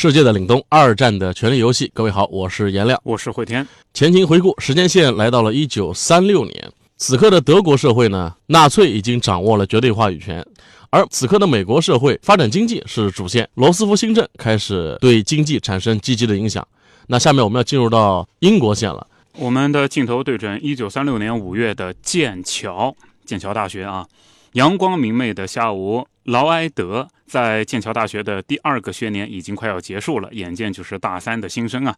世界的凛冬，二战的权力游戏。各位好，我是颜亮，我是慧天。前情回顾，时间线来到了一九三六年，此刻的德国社会呢，纳粹已经掌握了绝对话语权，而此刻的美国社会发展经济是主线，罗斯福新政开始对经济产生积极的影响。那下面我们要进入到英国线了。我们的镜头对准一九三六年五月的剑桥，剑桥大学啊，阳光明媚的下午，劳埃德在剑桥大学的第二个学年已经快要结束了，眼见就是大三的新生啊。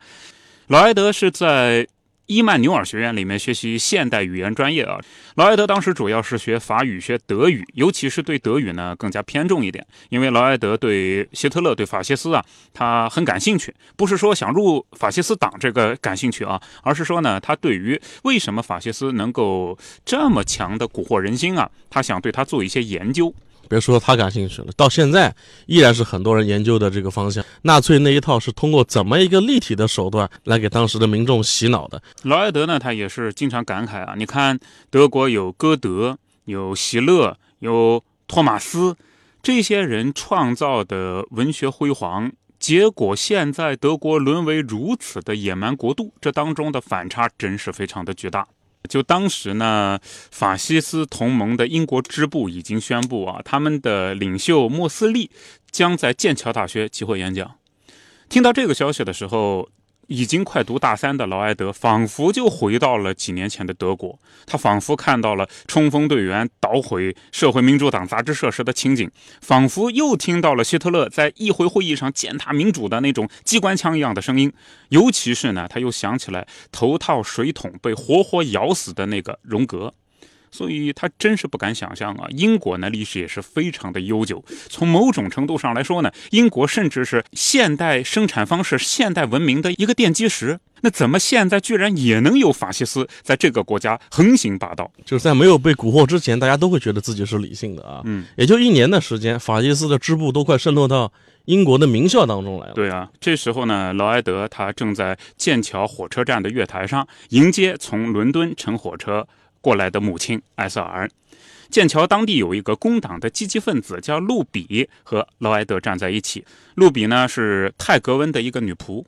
劳埃德是在。伊曼纽尔学院里面学习现代语言专业啊，劳埃德当时主要是学法语、学德语，尤其是对德语呢更加偏重一点，因为劳埃德对希特勒、对法西斯啊，他很感兴趣，不是说想入法西斯党这个感兴趣啊，而是说呢，他对于为什么法西斯能够这么强的蛊惑人心啊，他想对他做一些研究。别说他感兴趣了，到现在依然是很多人研究的这个方向。纳粹那一套是通过怎么一个立体的手段来给当时的民众洗脑的？劳埃德呢，他也是经常感慨啊，你看德国有歌德，有席勒，有托马斯，这些人创造的文学辉煌，结果现在德国沦为如此的野蛮国度，这当中的反差真是非常的巨大。就当时呢，法西斯同盟的英国支部已经宣布啊，他们的领袖莫斯利将在剑桥大学集会演讲。听到这个消息的时候。已经快读大三的劳埃德，仿佛就回到了几年前的德国。他仿佛看到了冲锋队员捣毁社会民主党杂志社时的情景，仿佛又听到了希特勒在议会会议上践踏民主的那种机关枪一样的声音。尤其是呢，他又想起来头套水桶被活活咬死的那个荣格。所以他真是不敢想象啊！英国呢历史也是非常的悠久，从某种程度上来说呢，英国甚至是现代生产方式、现代文明的一个奠基石。那怎么现在居然也能有法西斯在这个国家横行霸道？就是在没有被蛊惑之前，大家都会觉得自己是理性的啊。嗯，也就一年的时间，法西斯的支部都快渗透到英国的名校当中来了。对啊，这时候呢，劳埃德他正在剑桥火车站的月台上迎接从伦敦乘火车。过来的母亲艾瑟尔，剑桥当地有一个工党的积极分子叫路比，和劳埃德站在一起。路比呢是泰格温的一个女仆，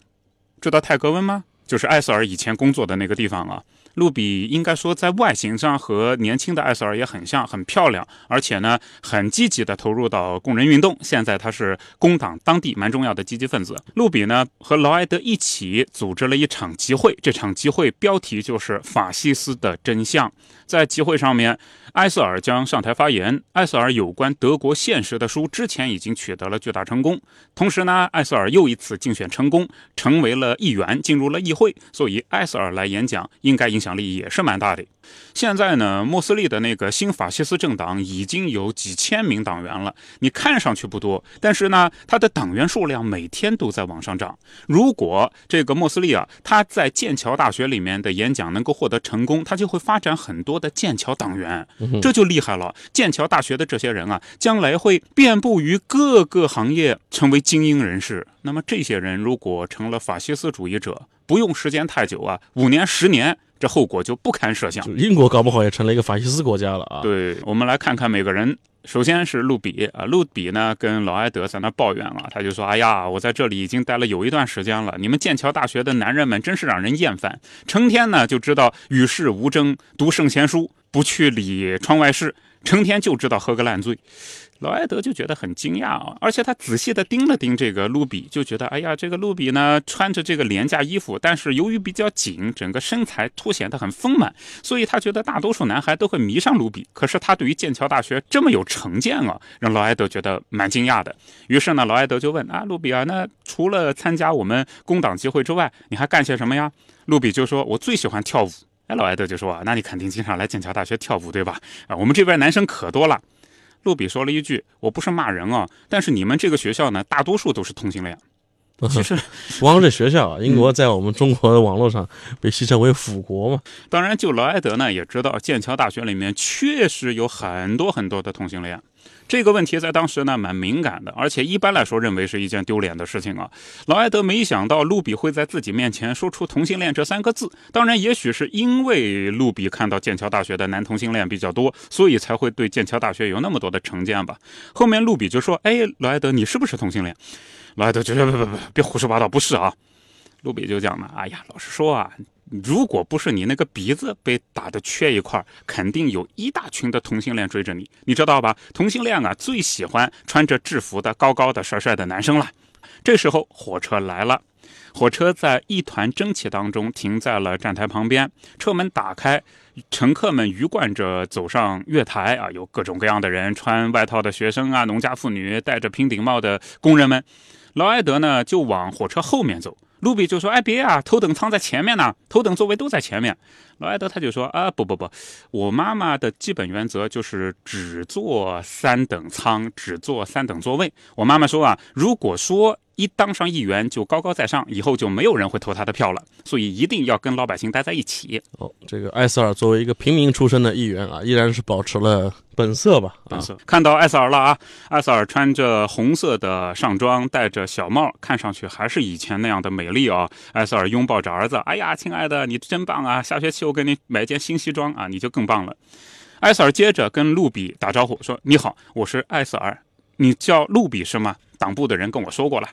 知道泰格温吗？就是艾瑟尔以前工作的那个地方啊。露比应该说在外形上和年轻的艾索尔也很像，很漂亮，而且呢很积极的投入到工人运动。现在他是工党当地蛮重要的积极分子。露比呢和劳埃德一起组织了一场集会，这场集会标题就是“法西斯的真相”。在集会上面，埃塞尔将上台发言。埃塞尔有关德国现实的书之前已经取得了巨大成功，同时呢，埃塞尔又一次竞选成功，成为了议员，进入了议会，所以埃塞尔来演讲应该影响力也是蛮大的。现在呢，莫斯利的那个新法西斯政党已经有几千名党员了。你看上去不多，但是呢，他的党员数量每天都在往上涨。如果这个莫斯利啊，他在剑桥大学里面的演讲能够获得成功，他就会发展很多的剑桥党员，这就厉害了。剑桥大学的这些人啊，将来会遍布于各个行业，成为精英人士。那么这些人如果成了法西斯主义者，不用时间太久啊，五年、十年。这后果就不堪设想。英国搞不好也成了一个法西斯国家了啊！对，我们来看看每个人。首先是路比啊，路比呢跟劳埃德在那抱怨了，他就说：“哎呀，我在这里已经待了有一段时间了，你们剑桥大学的男人们真是让人厌烦，成天呢就知道与世无争，读圣贤书，不去理窗外事，成天就知道喝个烂醉。”劳埃德就觉得很惊讶啊，而且他仔细的盯了盯这个卢比，就觉得哎呀，这个卢比呢穿着这个廉价衣服，但是由于比较紧，整个身材凸显得很丰满，所以他觉得大多数男孩都会迷上卢比。可是他对于剑桥大学这么有成见啊，让劳埃德觉得蛮惊讶的。于是呢，劳埃德就问啊，卢比啊，那除了参加我们工党集会之外，你还干些什么呀？卢比就说，我最喜欢跳舞。哎，劳埃德就说啊，那你肯定经常来剑桥大学跳舞对吧？啊，我们这边男生可多了。路比说了一句：“我不是骂人啊，但是你们这个学校呢，大多数都是同性恋。”其实，不光是学校啊，英国在我们中国的网络上被戏称为“腐国”嘛。当然，就劳埃德呢也知道，剑桥大学里面确实有很多很多的同性恋。这个问题在当时呢蛮敏感的，而且一般来说认为是一件丢脸的事情啊。劳埃德没想到路比会在自己面前说出同性恋这三个字。当然，也许是因为路比看到剑桥大学的男同性恋比较多，所以才会对剑桥大学有那么多的成见吧。后面路比就说：“哎，劳埃德，你是不是同性恋？”劳埃德就说：“别别别，别胡说八道，不是啊。”路比就讲了：“哎呀，老实说啊。”如果不是你那个鼻子被打的缺一块，肯定有一大群的同性恋追着你，你知道吧？同性恋啊，最喜欢穿着制服的高高的帅帅的男生了。这时候火车来了，火车在一团蒸汽当中停在了站台旁边，车门打开，乘客们鱼贯着走上月台啊，有各种各样的人，穿外套的学生啊，农家妇女，戴着平顶帽的工人们。劳埃德呢，就往火车后面走。卢比就说：“哎，别啊，头等舱在前面呢，头等座位都在前面。”劳埃德他就说：“啊，不不不，我妈妈的基本原则就是只坐三等舱，只坐三等座位。我妈妈说啊，如果说……”一当上议员就高高在上，以后就没有人会投他的票了，所以一定要跟老百姓待在一起。哦，这个艾瑟尔作为一个平民出身的议员啊，依然是保持了本色吧？本色。看到艾瑟尔了啊！艾瑟尔穿着红色的上装，戴着小帽，看上去还是以前那样的美丽啊！艾瑟尔拥抱着儿子，哎呀，亲爱的，你真棒啊！下学期我给你买一件新西装啊，你就更棒了。艾瑟尔接着跟露比打招呼说：“你好，我是艾瑟尔，你叫露比是吗？”党部的人跟我说过了，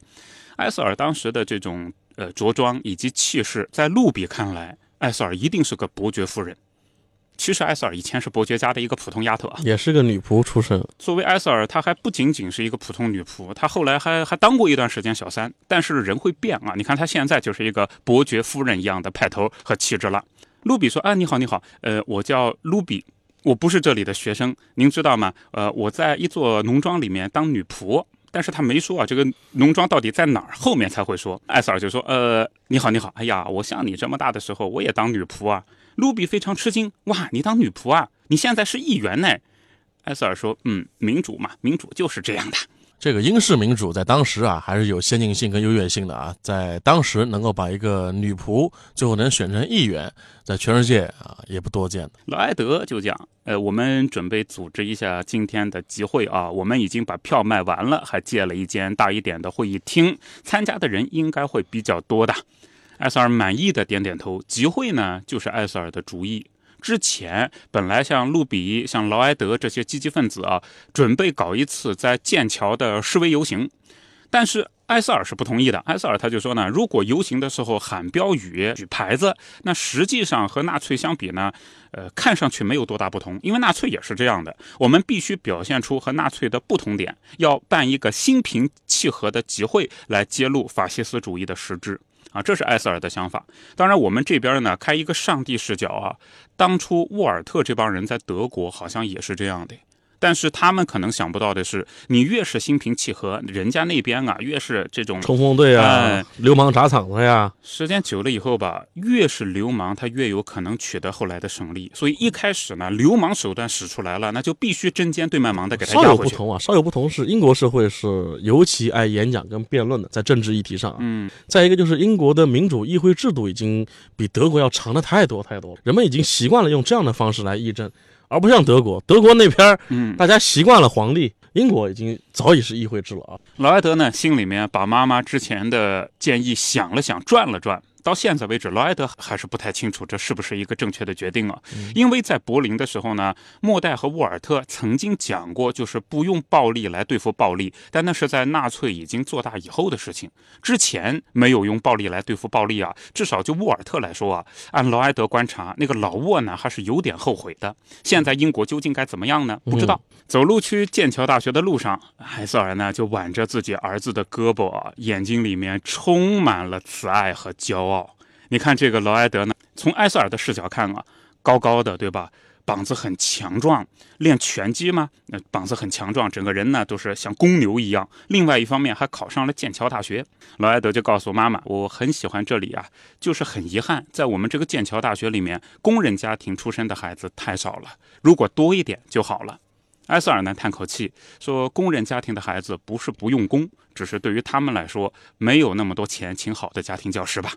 埃塞尔当时的这种呃着装以及气势，在路比看来，埃塞尔一定是个伯爵夫人。其实埃塞尔以前是伯爵家的一个普通丫头啊，也是个女仆出身。作为埃塞尔，她还不仅仅是一个普通女仆，她后来还还当过一段时间小三。但是人会变啊，你看她现在就是一个伯爵夫人一样的派头和气质了。卢比说：“啊，你好，你好，呃，我叫卢比，我不是这里的学生，您知道吗？呃，我在一座农庄里面当女仆。”但是他没说啊，这个农庄到底在哪儿？后面才会说。艾斯尔就说：“呃，你好，你好，哎呀，我像你这么大的时候，我也当女仆啊。”卢比非常吃惊：“哇，你当女仆啊？你现在是议员呢？”艾斯尔说：“嗯，民主嘛，民主就是这样的。”这个英式民主在当时啊，还是有先进性跟优越性的啊。在当时能够把一个女仆最后能选成议员，在全世界啊也不多见的。劳埃德就讲，呃，我们准备组织一下今天的集会啊，我们已经把票卖完了，还借了一间大一点的会议厅，参加的人应该会比较多的。艾瑟尔满意的点点头，集会呢就是艾瑟尔的主意。之前本来像路比、像劳埃德这些积极分子啊，准备搞一次在剑桥的示威游行，但是埃塞尔是不同意的。埃塞尔他就说呢，如果游行的时候喊标语、举牌子，那实际上和纳粹相比呢，呃，看上去没有多大不同，因为纳粹也是这样的。我们必须表现出和纳粹的不同点，要办一个心平气和的集会来揭露法西斯主义的实质。啊，这是艾斯尔的想法。当然，我们这边呢，开一个上帝视角啊。当初沃尔特这帮人在德国好像也是这样的。但是他们可能想不到的是，你越是心平气和，人家那边啊越是这种冲锋队啊、流氓砸场子呀。时间久了以后吧，越是流氓，他越有可能取得后来的胜利。所以一开始呢，流氓手段使出来了，那就必须针尖对麦芒的给他压回去。稍有不同啊，稍有不同是英国社会是尤其爱演讲跟辩论的，在政治议题上。嗯。再一个就是英国的民主议会制度已经比德国要长的太多太多，人们已经习惯了用这样的方式来议政。而不像德国，德国那边嗯，大家习惯了皇帝。英国已经早已是议会制了啊。劳埃德呢，心里面把妈妈之前的建议想了想，转了转。到现在为止，劳埃德还是不太清楚这是不是一个正确的决定啊？因为在柏林的时候呢，莫代和沃尔特曾经讲过，就是不用暴力来对付暴力，但那是在纳粹已经做大以后的事情，之前没有用暴力来对付暴力啊。至少就沃尔特来说啊，按劳埃德观察，那个老沃呢还是有点后悔的。现在英国究竟该怎么样呢？不知道。走路去剑桥大学的路上，海瑟尔呢就挽着自己儿子的胳膊啊，眼睛里面充满了慈爱和骄傲。你看这个劳埃德呢，从埃塞尔的视角看啊，高高的，对吧？膀子很强壮，练拳击吗？那膀子很强壮，整个人呢都是像公牛一样。另外一方面还考上了剑桥大学。劳埃德就告诉妈妈，我很喜欢这里啊，就是很遗憾，在我们这个剑桥大学里面，工人家庭出身的孩子太少了，如果多一点就好了。埃塞尔呢叹口气说：“工人家庭的孩子不是不用功，只是对于他们来说，没有那么多钱请好的家庭教师吧。”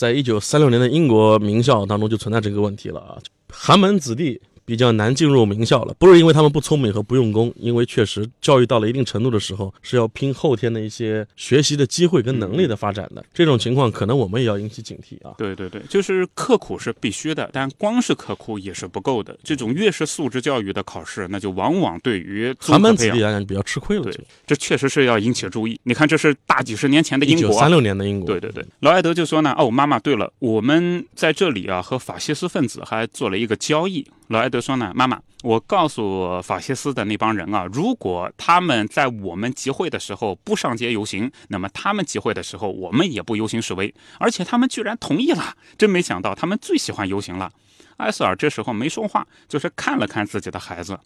在一九三六年的英国名校当中，就存在这个问题了啊，寒门子弟。比较难进入名校了，不是因为他们不聪明和不用功，因为确实教育到了一定程度的时候，是要拼后天的一些学习的机会跟能力的发展的。这种情况可能我们也要引起警惕啊。对对对，就是刻苦是必须的，但光是刻苦也是不够的。这种越是素质教育的考试，那就往往对于寒门子弟来讲比较吃亏了。对，这确实是要引起注意。你看，这是大几十年前的英国，三六年的英国。对对对，劳埃德就说呢，哦，妈妈，对了，我们在这里啊和法西斯分子还做了一个交易。劳埃德说呢，妈妈，我告诉法西斯的那帮人啊，如果他们在我们集会的时候不上街游行，那么他们集会的时候我们也不游行示威。而且他们居然同意了，真没想到他们最喜欢游行了。埃塞尔这时候没说话，就是看了看自己的孩子。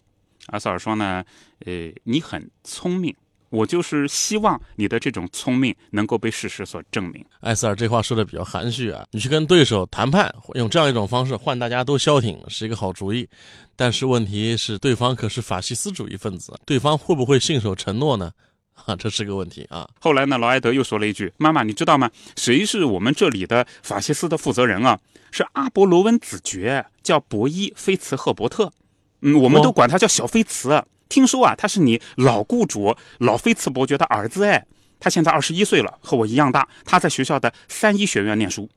埃塞尔说呢，呃，你很聪明。我就是希望你的这种聪明能够被事实所证明。艾斯尔这话说的比较含蓄啊，你去跟对手谈判，用这样一种方式换大家都消停是一个好主意。但是问题是，对方可是法西斯主义分子，对方会不会信守承诺呢？啊，这是个问题啊。后来呢，劳埃德又说了一句：“妈妈，你知道吗？谁是我们这里的法西斯的负责人啊？是阿波罗温子爵，叫博伊菲茨赫伯特。嗯，我们都管他叫小菲茨。”听说啊，他是你老雇主老菲茨伯爵的儿子哎，他现在二十一岁了，和我一样大。他在学校的三一学院念书。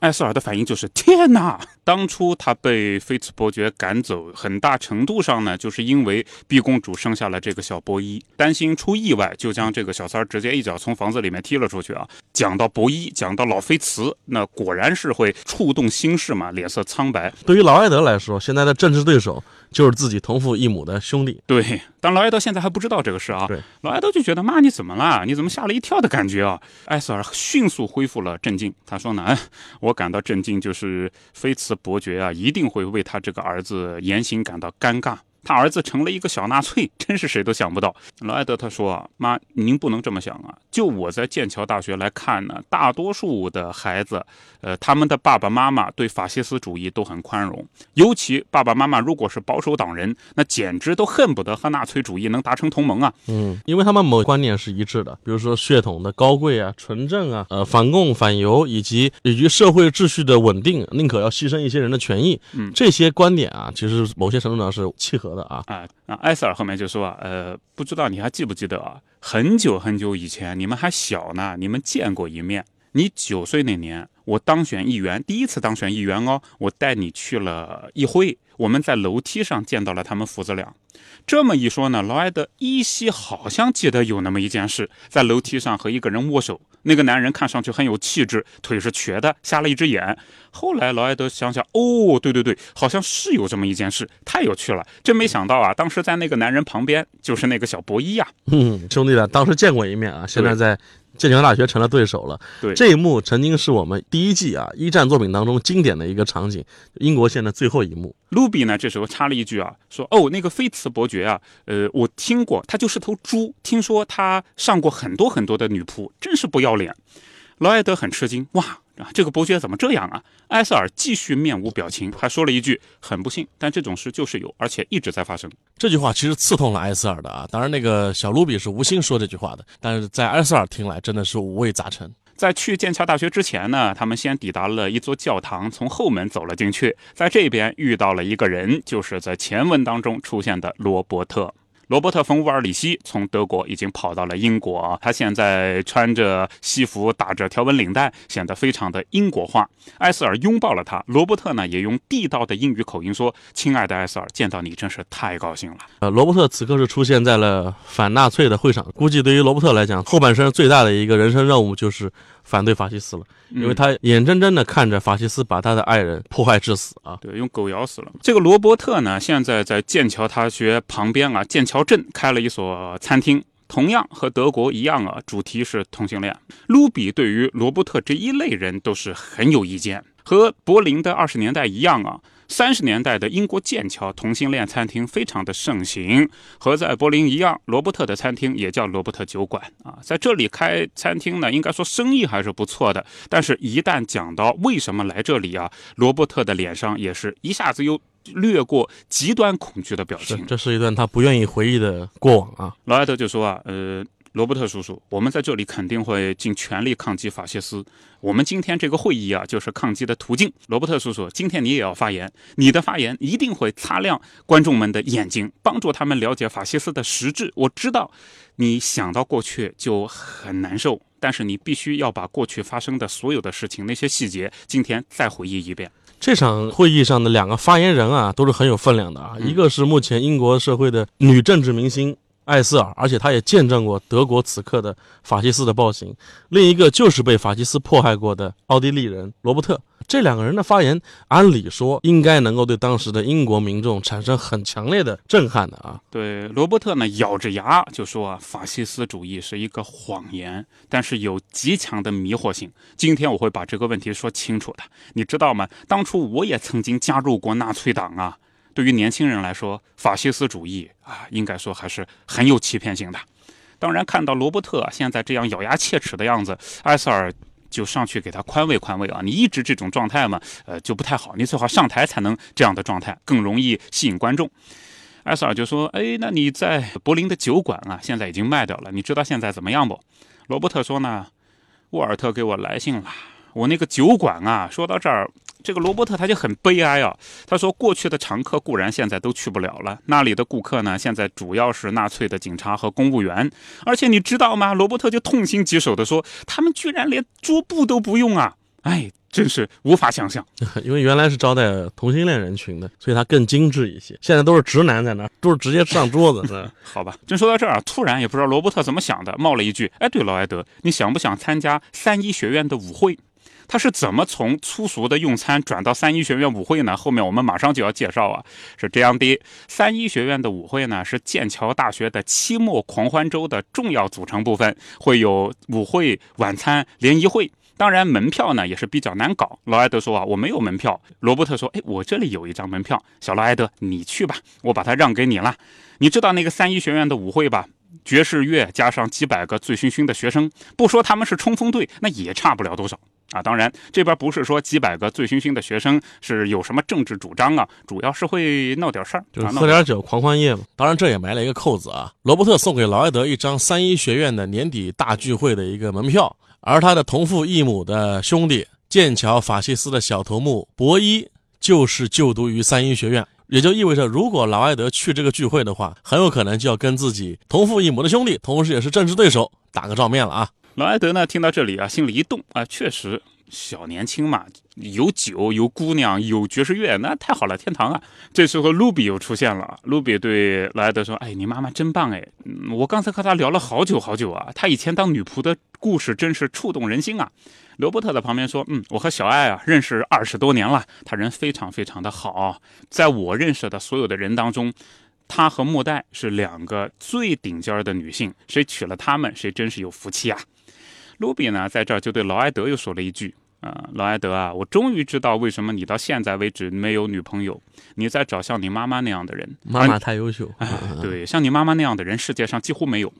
艾瑟尔的反应就是天哪！当初他被菲茨伯爵赶走，很大程度上呢，就是因为毕公主生下了这个小波伊，担心出意外，就将这个小三儿直接一脚从房子里面踢了出去啊。讲到博伊，讲到老菲茨，那果然是会触动心事嘛，脸色苍白。对于劳埃德来说，现在的政治对手。就是自己同父异母的兄弟。对，但劳埃德现在还不知道这个事啊。对，劳埃德就觉得妈，你怎么了？你怎么吓了一跳的感觉啊？艾瑟尔迅速恢复了镇静。他说呢，哎，我感到震惊，就是菲茨伯爵啊，一定会为他这个儿子言行感到尴尬。他儿子成了一个小纳粹，真是谁都想不到。劳埃德他说啊，妈，您不能这么想啊。就我在剑桥大学来看呢，大多数的孩子，呃，他们的爸爸妈妈对法西斯主义都很宽容，尤其爸爸妈妈如果是保守党人，那简直都恨不得和纳粹主义能达成同盟啊。嗯，因为他们某观念是一致的，比如说血统的高贵啊、纯正啊，呃，反共反犹，以及以及社会秩序的稳定，宁可要牺牲一些人的权益。嗯，这些观点啊，其实某些程度上是契合的。啊啊啊！埃塞尔后面就说，呃，不知道你还记不记得啊？很久很久以前，你们还小呢，你们见过一面。你九岁那年，我当选议员，第一次当选议员哦，我带你去了议会，我们在楼梯上见到了他们父子俩。这么一说呢，劳埃德依稀好像记得有那么一件事，在楼梯上和一个人握手。那个男人看上去很有气质，腿是瘸的，瞎了一只眼。后来劳埃德想想，哦，对对对，好像是有这么一件事，太有趣了，真没想到啊！当时在那个男人旁边就是那个小博伊呀。嗯，兄弟俩当时见过一面啊，现在在。剑桥大学成了对手了。对，这一幕曾经是我们第一季啊一战作品当中经典的一个场景，英国线的最后一幕。卢比呢，这时候插了一句啊，说：“哦，那个菲茨伯爵啊，呃，我听过，他就是头猪。听说他上过很多很多的女仆，真是不要脸。”劳埃德很吃惊，哇。啊，这个伯爵怎么这样啊？埃塞尔继续面无表情，还说了一句：“很不幸，但这种事就是有，而且一直在发生。”这句话其实刺痛了埃塞尔的啊。当然，那个小卢比是无心说这句话的，但是在埃塞尔听来真的是五味杂陈。在去剑桥大学之前呢，他们先抵达了一座教堂，从后门走了进去，在这边遇到了一个人，就是在前文当中出现的罗伯特。罗伯特·冯·乌尔里希从德国已经跑到了英国，他现在穿着西服，打着条纹领带，显得非常的英国化。埃塞尔拥抱了他，罗伯特呢也用地道的英语口音说：“亲爱的埃塞尔，见到你真是太高兴了。”呃，罗伯特此刻是出现在了反纳粹的会场，估计对于罗伯特来讲，后半生最大的一个人生任务就是。反对法西斯了，因为他眼睁睁的看着法西斯把他的爱人迫害致死啊！对，用狗咬死了。这个罗伯特呢，现在在剑桥大学旁边啊，剑桥镇开了一所餐厅，同样和德国一样啊，主题是同性恋。卢比对于罗伯特这一类人都是很有意见，和柏林的二十年代一样啊。三十年代的英国剑桥同性恋餐厅非常的盛行，和在柏林一样，罗伯特的餐厅也叫罗伯特酒馆啊，在这里开餐厅呢，应该说生意还是不错的。但是，一旦讲到为什么来这里啊，罗伯特的脸上也是一下子又掠过极端恐惧的表情。这是一段他不愿意回忆的过往啊。劳埃德就说啊，呃。罗伯特叔叔，我们在这里肯定会尽全力抗击法西斯。我们今天这个会议啊，就是抗击的途径。罗伯特叔叔，今天你也要发言，你的发言一定会擦亮观众们的眼睛，帮助他们了解法西斯的实质。我知道，你想到过去就很难受，但是你必须要把过去发生的所有的事情那些细节，今天再回忆一遍。这场会议上的两个发言人啊，都是很有分量的啊，一个是目前英国社会的女政治明星。艾斯尔，而且他也见证过德国此刻的法西斯的暴行。另一个就是被法西斯迫害过的奥地利人罗伯特。这两个人的发言，按理说应该能够对当时的英国民众产生很强烈的震撼的啊。对，罗伯特呢，咬着牙就说啊，法西斯主义是一个谎言，但是有极强的迷惑性。今天我会把这个问题说清楚的。你知道吗？当初我也曾经加入过纳粹党啊。对于年轻人来说，法西斯主义啊，应该说还是很有欺骗性的。当然，看到罗伯特现在这样咬牙切齿的样子，埃塞尔就上去给他宽慰宽慰啊。你一直这种状态嘛，呃，就不太好。你最好上台才能这样的状态，更容易吸引观众。埃塞尔就说：“哎，那你在柏林的酒馆啊，现在已经卖掉了。你知道现在怎么样不？”罗伯特说：“呢，沃尔特给我来信了，我那个酒馆啊，说到这儿。”这个罗伯特他就很悲哀啊，他说过去的常客固然现在都去不了了，那里的顾客呢，现在主要是纳粹的警察和公务员，而且你知道吗？罗伯特就痛心疾首地说，他们居然连桌布都不用啊！哎，真是无法想象。因为原来是招待同性恋人群的，所以他更精致一些。现在都是直男在那，都是直接上桌子。好吧，真说到这儿啊，突然也不知道罗伯特怎么想的，冒了一句：“哎，对，劳埃德，你想不想参加三一学院的舞会？”他是怎么从粗俗的用餐转到三一学院舞会呢？后面我们马上就要介绍啊。是这样的，三一学院的舞会呢是剑桥大学的期末狂欢周的重要组成部分，会有舞会、晚餐、联谊会。当然，门票呢也是比较难搞。劳埃德说啊，我没有门票。罗伯特说，哎，我这里有一张门票。小劳埃德，你去吧，我把它让给你了。你知道那个三一学院的舞会吧？爵士乐加上几百个醉醺醺的学生，不说他们是冲锋队，那也差不了多少。啊，当然，这边不是说几百个醉醺醺的学生是有什么政治主张啊，主要是会闹点事儿，就是喝点酒狂欢夜嘛。当然，这也埋了一个扣子啊。罗伯特送给劳埃德一张三一学院的年底大聚会的一个门票，而他的同父异母的兄弟剑桥法西斯的小头目博伊就是就读于三一学院，也就意味着，如果劳埃德去这个聚会的话，很有可能就要跟自己同父异母的兄弟，同时也是政治对手打个照面了啊。劳埃德呢，听到这里啊，心里一动啊，确实小年轻嘛，有酒有姑娘有爵士乐，那太好了，天堂啊！这时候卢比又出现了，卢比对劳埃德说：“哎，你妈妈真棒哎，我刚才和她聊了好久好久啊，她以前当女仆的故事真是触动人心啊。”罗伯特在旁边说：“嗯，我和小爱啊认识二十多年了，她人非常非常的好，在我认识的所有的人当中。”她和莫代是两个最顶尖的女性，谁娶了她们，谁真是有福气啊！卢比呢，在这儿就对劳埃德又说了一句：“啊，劳埃德啊，我终于知道为什么你到现在为止没有女朋友，你在找像你妈妈那样的人。妈妈太优秀，对，像你妈妈那样的人，世界上几乎没有。”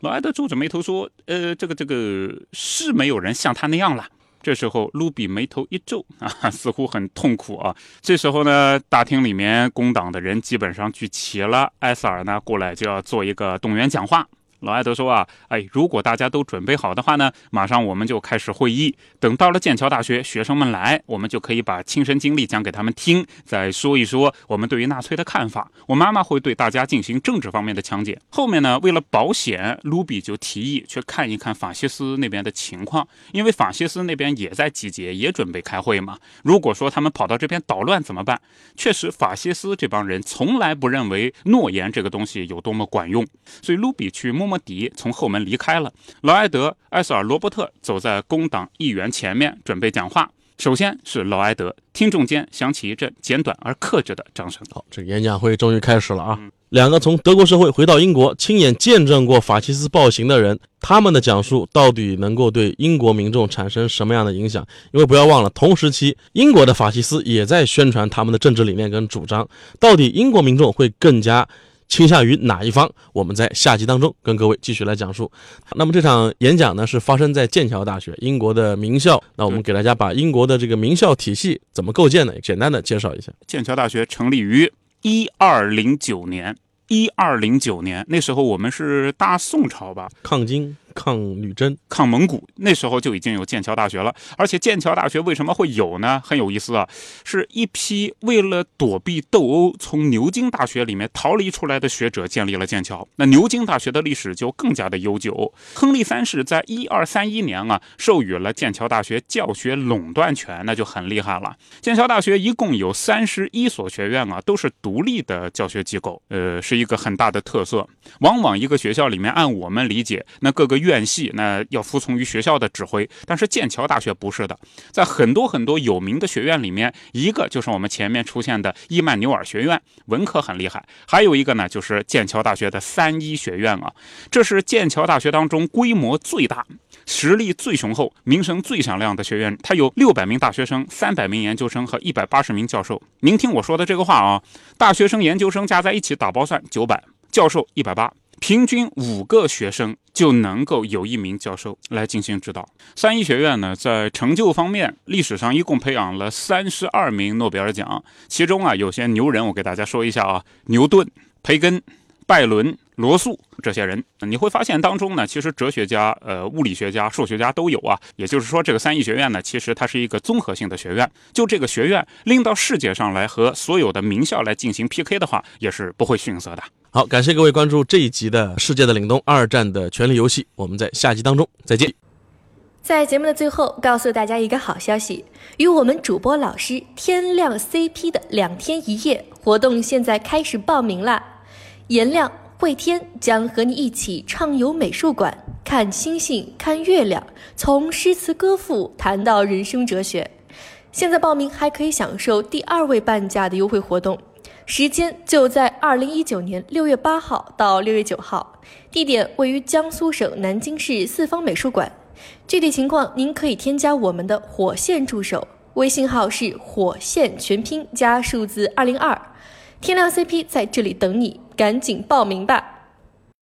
劳埃德皱着眉头说：“呃，这个这个是没有人像他那样了。”这时候，卢比眉头一皱啊，似乎很痛苦啊。这时候呢，大厅里面工党的人基本上聚齐了，埃塞尔呢过来就要做一个动员讲话。老艾德说啊，哎，如果大家都准备好的话呢，马上我们就开始会议。等到了剑桥大学学生们来，我们就可以把亲身经历讲给他们听，再说一说我们对于纳粹的看法。我妈妈会对大家进行政治方面的讲解。后面呢，为了保险，卢比就提议去看一看法西斯那边的情况，因为法西斯那边也在集结，也准备开会嘛。如果说他们跑到这边捣乱怎么办？确实，法西斯这帮人从来不认为诺言这个东西有多么管用，所以卢比去摸摸。摸底，从后门离开了。劳埃德、埃塞尔、罗伯特走在工党议员前面，准备讲话。首先是劳埃德，听众间响起一阵简短而克制的掌声。好，这演讲会终于开始了啊！两个从德国社会回到英国，亲眼见证过法西斯暴行的人，他们的讲述到底能够对英国民众产生什么样的影响？因为不要忘了，同时期英国的法西斯也在宣传他们的政治理念跟主张。到底英国民众会更加？倾向于哪一方？我们在下集当中跟各位继续来讲述。那么这场演讲呢是发生在剑桥大学，英国的名校。那我们给大家把英国的这个名校体系怎么构建呢，简单的介绍一下。剑桥大学成立于一二零九年，一二零九年那时候我们是大宋朝吧，抗金。抗女真、抗蒙古，那时候就已经有剑桥大学了。而且剑桥大学为什么会有呢？很有意思啊，是一批为了躲避斗殴，从牛津大学里面逃离出来的学者建立了剑桥。那牛津大学的历史就更加的悠久。亨利三世在一二三一年啊，授予了剑桥大学教学垄断权，那就很厉害了。剑桥大学一共有三十一所学院啊，都是独立的教学机构，呃，是一个很大的特色。往往一个学校里面，按我们理解，那各个。院系那要服从于学校的指挥，但是剑桥大学不是的，在很多很多有名的学院里面，一个就是我们前面出现的伊曼纽尔学院，文科很厉害；还有一个呢，就是剑桥大学的三一学院啊，这是剑桥大学当中规模最大、实力最雄厚、名声最响亮的学院。它有六百名大学生、三百名研究生和一百八十名教授。您听我说的这个话啊，大学生、研究生加在一起打包算九百，教授一百八。平均五个学生就能够有一名教授来进行指导。三一学院呢，在成就方面，历史上一共培养了三十二名诺贝尔奖，其中啊，有些牛人，我给大家说一下啊，牛顿、培根。拜伦、罗素这些人，你会发现当中呢，其实哲学家、呃，物理学家、数学家都有啊。也就是说，这个三一学院呢，其实它是一个综合性的学院。就这个学院拎到世界上来和所有的名校来进行 PK 的话，也是不会逊色的。好，感谢各位关注这一集的《世界的凛冬：二战的权力游戏》，我们在下集当中再见。在节目的最后，告诉大家一个好消息：与我们主播老师天亮 CP 的两天一夜活动，现在开始报名啦！颜亮、慧天将和你一起畅游美术馆，看星星，看月亮，从诗词歌赋谈到人生哲学。现在报名还可以享受第二位半价的优惠活动，时间就在二零一九年六月八号到六月九号，地点位于江苏省南京市四方美术馆。具体情况您可以添加我们的火线助手，微信号是火线全拼加数字二零二。天亮 CP 在这里等你，赶紧报名吧！